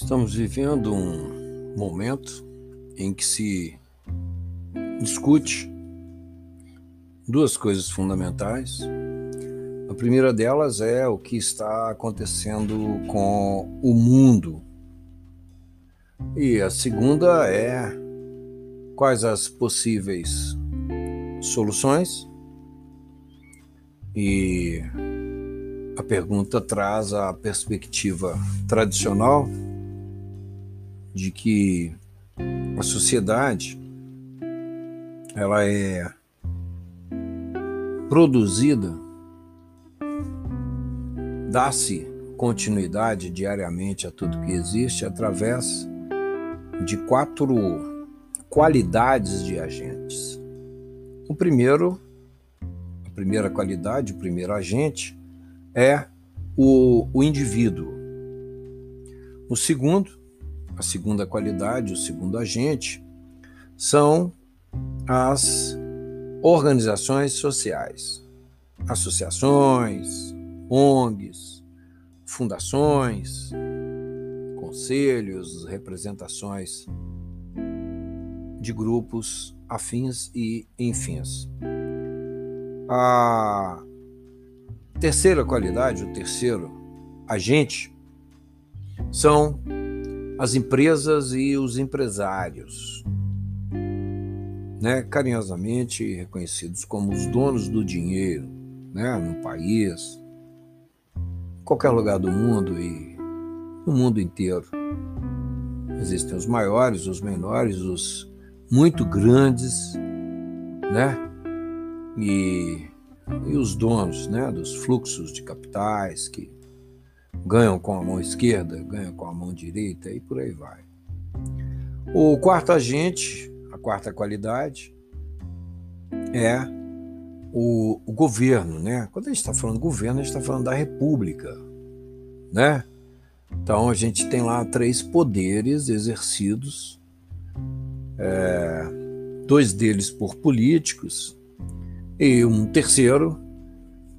Estamos vivendo um momento em que se discute duas coisas fundamentais. A primeira delas é o que está acontecendo com o mundo. E a segunda é quais as possíveis soluções. E a pergunta traz a perspectiva tradicional de que a sociedade ela é produzida, dá-se continuidade diariamente a tudo que existe através de quatro qualidades de agentes. O primeiro, a primeira qualidade, o primeiro agente é o, o indivíduo. O segundo a segunda qualidade, o segundo agente, são as organizações sociais, associações, ONGs, fundações, conselhos, representações de grupos afins e enfins. A terceira qualidade, o terceiro agente, são as empresas e os empresários, né, carinhosamente reconhecidos como os donos do dinheiro, né, no país, qualquer lugar do mundo e no mundo inteiro. Existem os maiores, os menores, os muito grandes, né, e, e os donos, né, dos fluxos de capitais que ganham com a mão esquerda, ganham com a mão direita e por aí vai. O quarto agente, a quarta qualidade, é o, o governo, né? Quando a gente está falando governo, a gente está falando da república, né? Então a gente tem lá três poderes exercidos, é, dois deles por políticos e um terceiro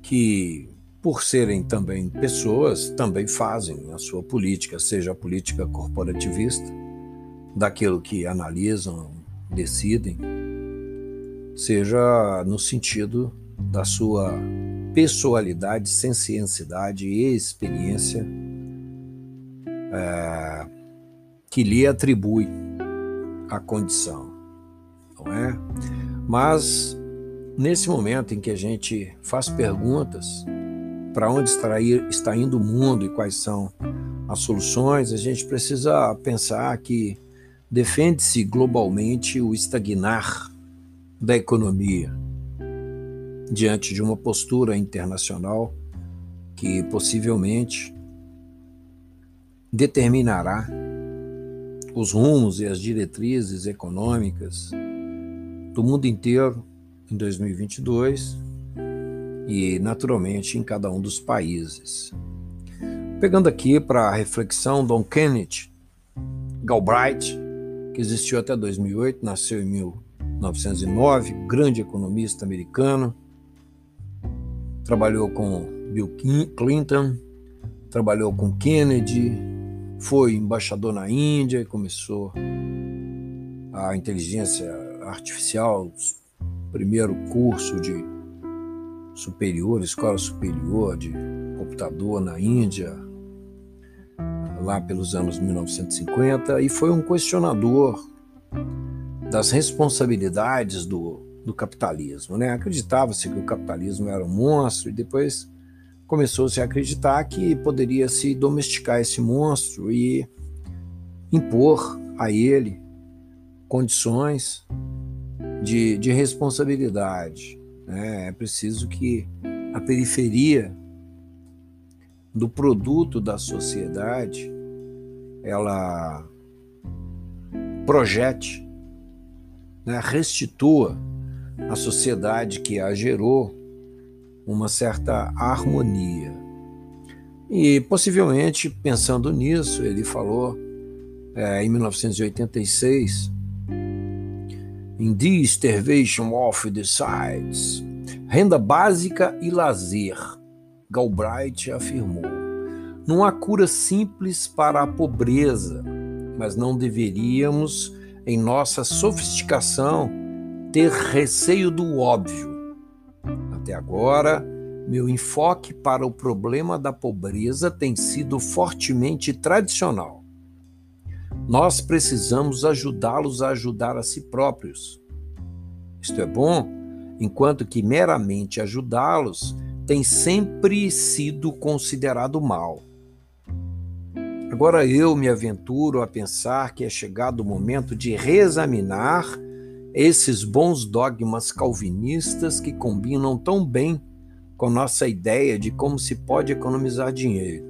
que por serem também pessoas, também fazem a sua política, seja a política corporativista, daquilo que analisam, decidem, seja no sentido da sua pessoalidade, sensiencidade e experiência é, que lhe atribui a condição, não é? Mas nesse momento em que a gente faz perguntas para onde está indo o mundo e quais são as soluções, a gente precisa pensar que defende-se globalmente o estagnar da economia diante de uma postura internacional que possivelmente determinará os rumos e as diretrizes econômicas do mundo inteiro em 2022 e, naturalmente, em cada um dos países. Pegando aqui para a reflexão, Don Kenneth Galbraith, que existiu até 2008, nasceu em 1909, grande economista americano, trabalhou com Bill Clinton, trabalhou com Kennedy, foi embaixador na Índia e começou a inteligência artificial, primeiro curso de superior, escola superior de computador na Índia, lá pelos anos 1950, e foi um questionador das responsabilidades do, do capitalismo. Né? Acreditava-se que o capitalismo era um monstro, e depois começou-se a acreditar que poderia se domesticar esse monstro e impor a ele condições de, de responsabilidade. Né? É preciso que a periferia do produto da sociedade ela projete, né, restitua à sociedade que a gerou uma certa harmonia. E possivelmente pensando nisso, ele falou é, em 1986 in the starvation of the sides. Renda básica e lazer, Galbraith afirmou. Não há cura simples para a pobreza, mas não deveríamos, em nossa sofisticação, ter receio do óbvio. Até agora, meu enfoque para o problema da pobreza tem sido fortemente tradicional. Nós precisamos ajudá-los a ajudar a si próprios. Isto é bom, enquanto que meramente ajudá-los tem sempre sido considerado mal. Agora eu me aventuro a pensar que é chegado o momento de reexaminar esses bons dogmas calvinistas que combinam tão bem com nossa ideia de como se pode economizar dinheiro.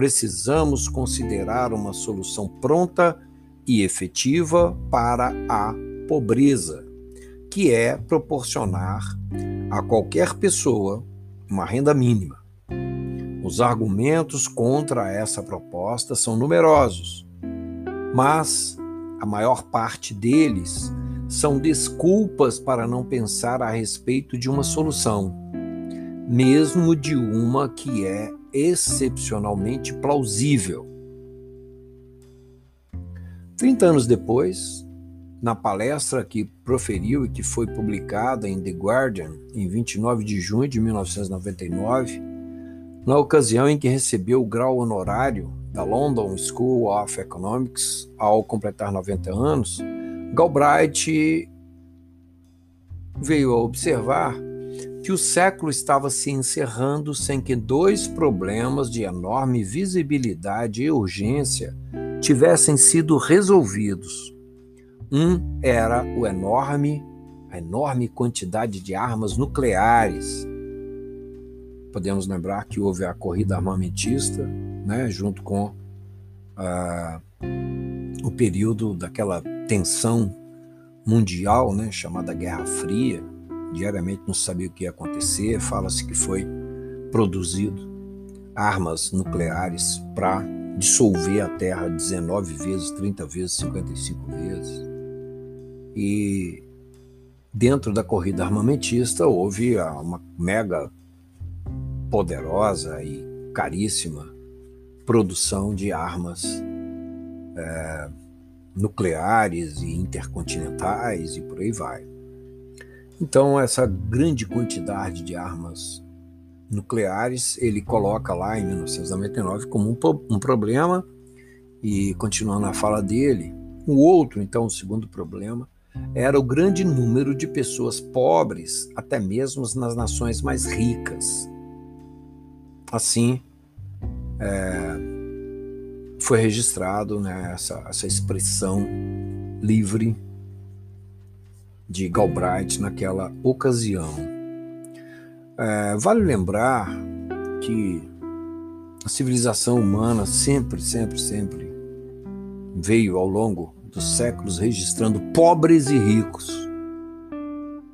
Precisamos considerar uma solução pronta e efetiva para a pobreza, que é proporcionar a qualquer pessoa uma renda mínima. Os argumentos contra essa proposta são numerosos, mas a maior parte deles são desculpas para não pensar a respeito de uma solução, mesmo de uma que é excepcionalmente plausível. Trinta anos depois, na palestra que proferiu e que foi publicada em The Guardian em 29 de junho de 1999, na ocasião em que recebeu o grau honorário da London School of Economics ao completar 90 anos, Galbraith veio a observar que o século estava se encerrando sem que dois problemas de enorme visibilidade e urgência tivessem sido resolvidos. Um era o enorme, a enorme quantidade de armas nucleares. Podemos lembrar que houve a corrida armamentista, né, junto com ah, o período daquela tensão mundial, né, chamada Guerra Fria. Diariamente não sabia o que ia acontecer. Fala-se que foi produzido armas nucleares para dissolver a Terra 19 vezes, 30 vezes, 55 vezes. E dentro da corrida armamentista houve uma mega poderosa e caríssima produção de armas é, nucleares e intercontinentais e por aí vai. Então, essa grande quantidade de armas nucleares, ele coloca lá em 1999 como um, um problema, e continuando a fala dele, o outro, então, o segundo problema, era o grande número de pessoas pobres, até mesmo nas nações mais ricas. Assim, é, foi registrado né, essa, essa expressão livre de Galbraith naquela ocasião. É, vale lembrar que a civilização humana sempre, sempre, sempre veio ao longo dos séculos registrando pobres e ricos.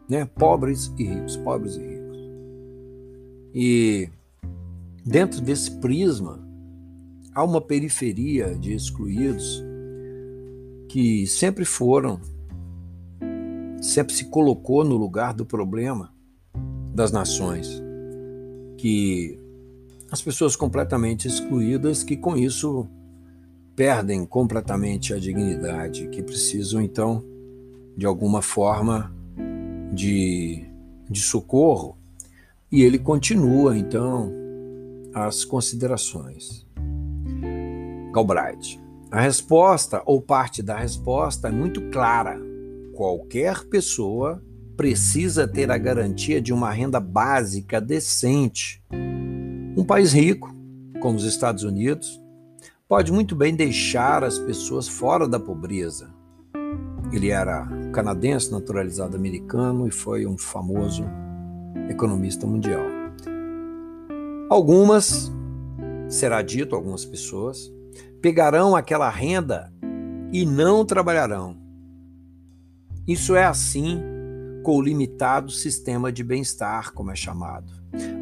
Né? Pobres e ricos, pobres e ricos. E Dentro desse prisma, há uma periferia de excluídos que sempre foram, sempre se colocou no lugar do problema das nações, que as pessoas completamente excluídas que com isso perdem completamente a dignidade, que precisam então de alguma forma de, de socorro. E ele continua então as considerações. Galbraith. A resposta ou parte da resposta é muito clara. Qualquer pessoa precisa ter a garantia de uma renda básica decente. Um país rico, como os Estados Unidos, pode muito bem deixar as pessoas fora da pobreza. Ele era canadense, naturalizado americano e foi um famoso economista mundial. Algumas, será dito, algumas pessoas, pegarão aquela renda e não trabalharão. Isso é assim com o limitado sistema de bem-estar, como é chamado.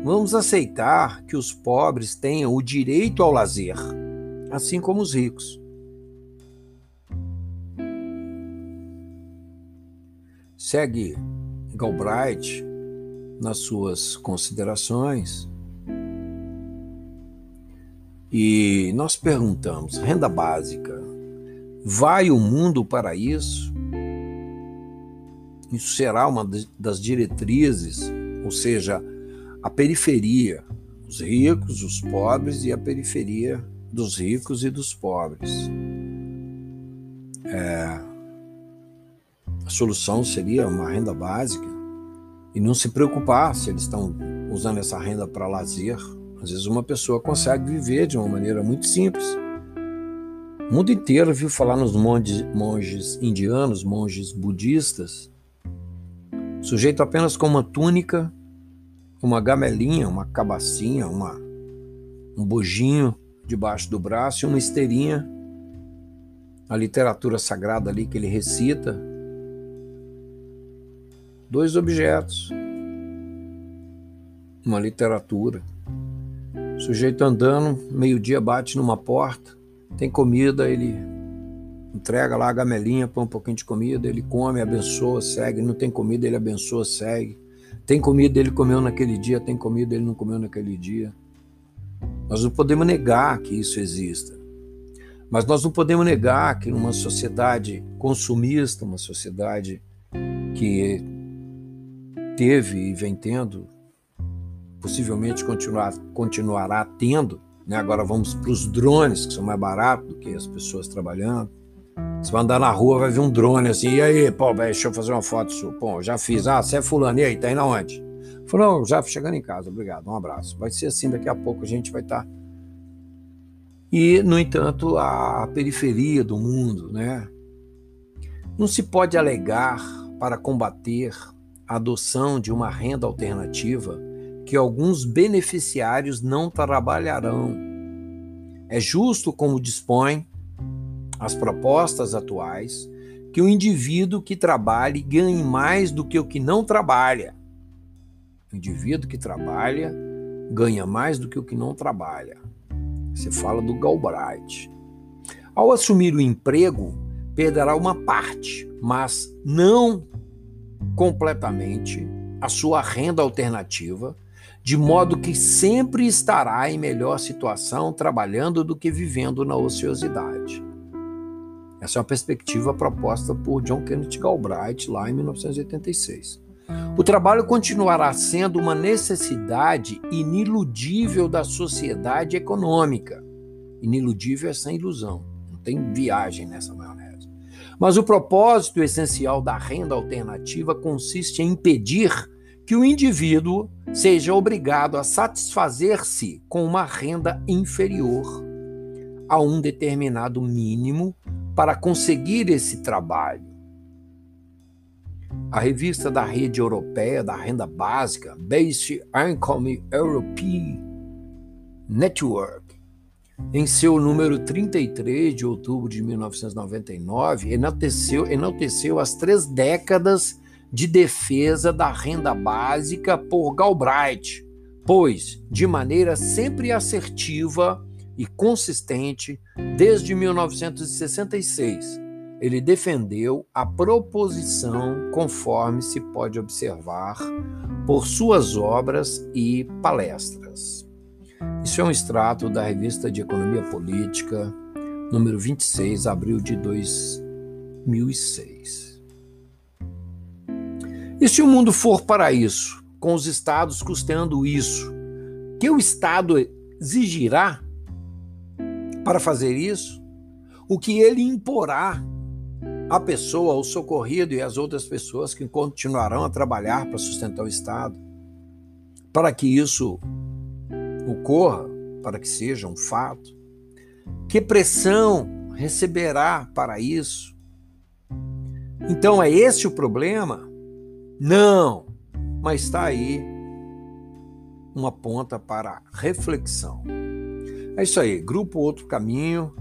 Vamos aceitar que os pobres tenham o direito ao lazer, assim como os ricos. Segue Galbraith nas suas considerações E nós perguntamos: renda básica, vai o mundo para isso? Isso será uma das diretrizes, ou seja, a periferia, os ricos, os pobres e a periferia dos ricos e dos pobres. É, a solução seria uma renda básica e não se preocupar se eles estão usando essa renda para lazer. Às vezes uma pessoa consegue viver de uma maneira muito simples. O mundo inteiro viu falar nos monges, monges indianos, monges budistas, sujeito apenas com uma túnica, uma gamelinha, uma cabacinha, uma, um bojinho debaixo do braço e uma esteirinha, a literatura sagrada ali que ele recita, dois objetos, uma literatura. O sujeito andando, meio-dia bate numa porta, tem comida, ele entrega lá a gamelinha, põe um pouquinho de comida, ele come, abençoa, segue. Não tem comida, ele abençoa, segue. Tem comida, ele comeu naquele dia, tem comida, ele não comeu naquele dia. Nós não podemos negar que isso exista. Mas nós não podemos negar que numa sociedade consumista, uma sociedade que teve e vem tendo, possivelmente continuar, continuará tendo, né? agora vamos para os drones, que são mais baratos do que as pessoas trabalhando. Você vai andar na rua, vai ver um drone assim, e aí, pô, deixa eu fazer uma foto sua. Pô, já fiz. Ah, você é fulano, e aí, tá indo aonde? Falou, já chegando em casa, obrigado, um abraço. Vai ser assim, daqui a pouco a gente vai estar. Tá... E, no entanto, a periferia do mundo, né? Não se pode alegar para combater a adoção de uma renda alternativa que alguns beneficiários não trabalharão. É justo, como dispõe as propostas atuais, que o indivíduo que trabalhe ganhe mais do que o que não trabalha. O indivíduo que trabalha ganha mais do que o que não trabalha. Você fala do Galbraith. Ao assumir o emprego, perderá uma parte, mas não completamente a sua renda alternativa, de modo que sempre estará em melhor situação trabalhando do que vivendo na ociosidade. Essa é uma perspectiva proposta por John Kenneth Galbraith lá em 1986. O trabalho continuará sendo uma necessidade iniludível da sociedade econômica. Iniludível é sem ilusão, não tem viagem nessa maionese. Mas o propósito essencial da renda alternativa consiste em impedir que o indivíduo seja obrigado a satisfazer-se com uma renda inferior a um determinado mínimo para conseguir esse trabalho. A revista da rede europeia da renda básica, Basic Income European Network, em seu número 33 de outubro de 1999, enalteceu, enalteceu as três décadas de defesa da renda básica por Galbraith, pois, de maneira sempre assertiva, e consistente desde 1966. Ele defendeu a proposição conforme se pode observar por suas obras e palestras. Isso é um extrato da Revista de Economia Política, número 26, abril de 2006. E se o mundo for para isso, com os estados custeando isso, que o Estado exigirá para fazer isso, o que ele imporá à pessoa, ao socorrido e às outras pessoas que continuarão a trabalhar para sustentar o Estado, para que isso ocorra, para que seja um fato. Que pressão receberá para isso? Então é esse o problema? Não, mas está aí uma ponta para reflexão. É isso aí, Grupo Outro Caminho.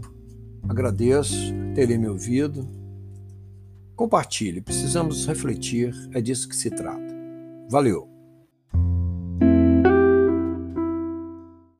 Agradeço terem me ouvido. Compartilhe, precisamos refletir, é disso que se trata. Valeu!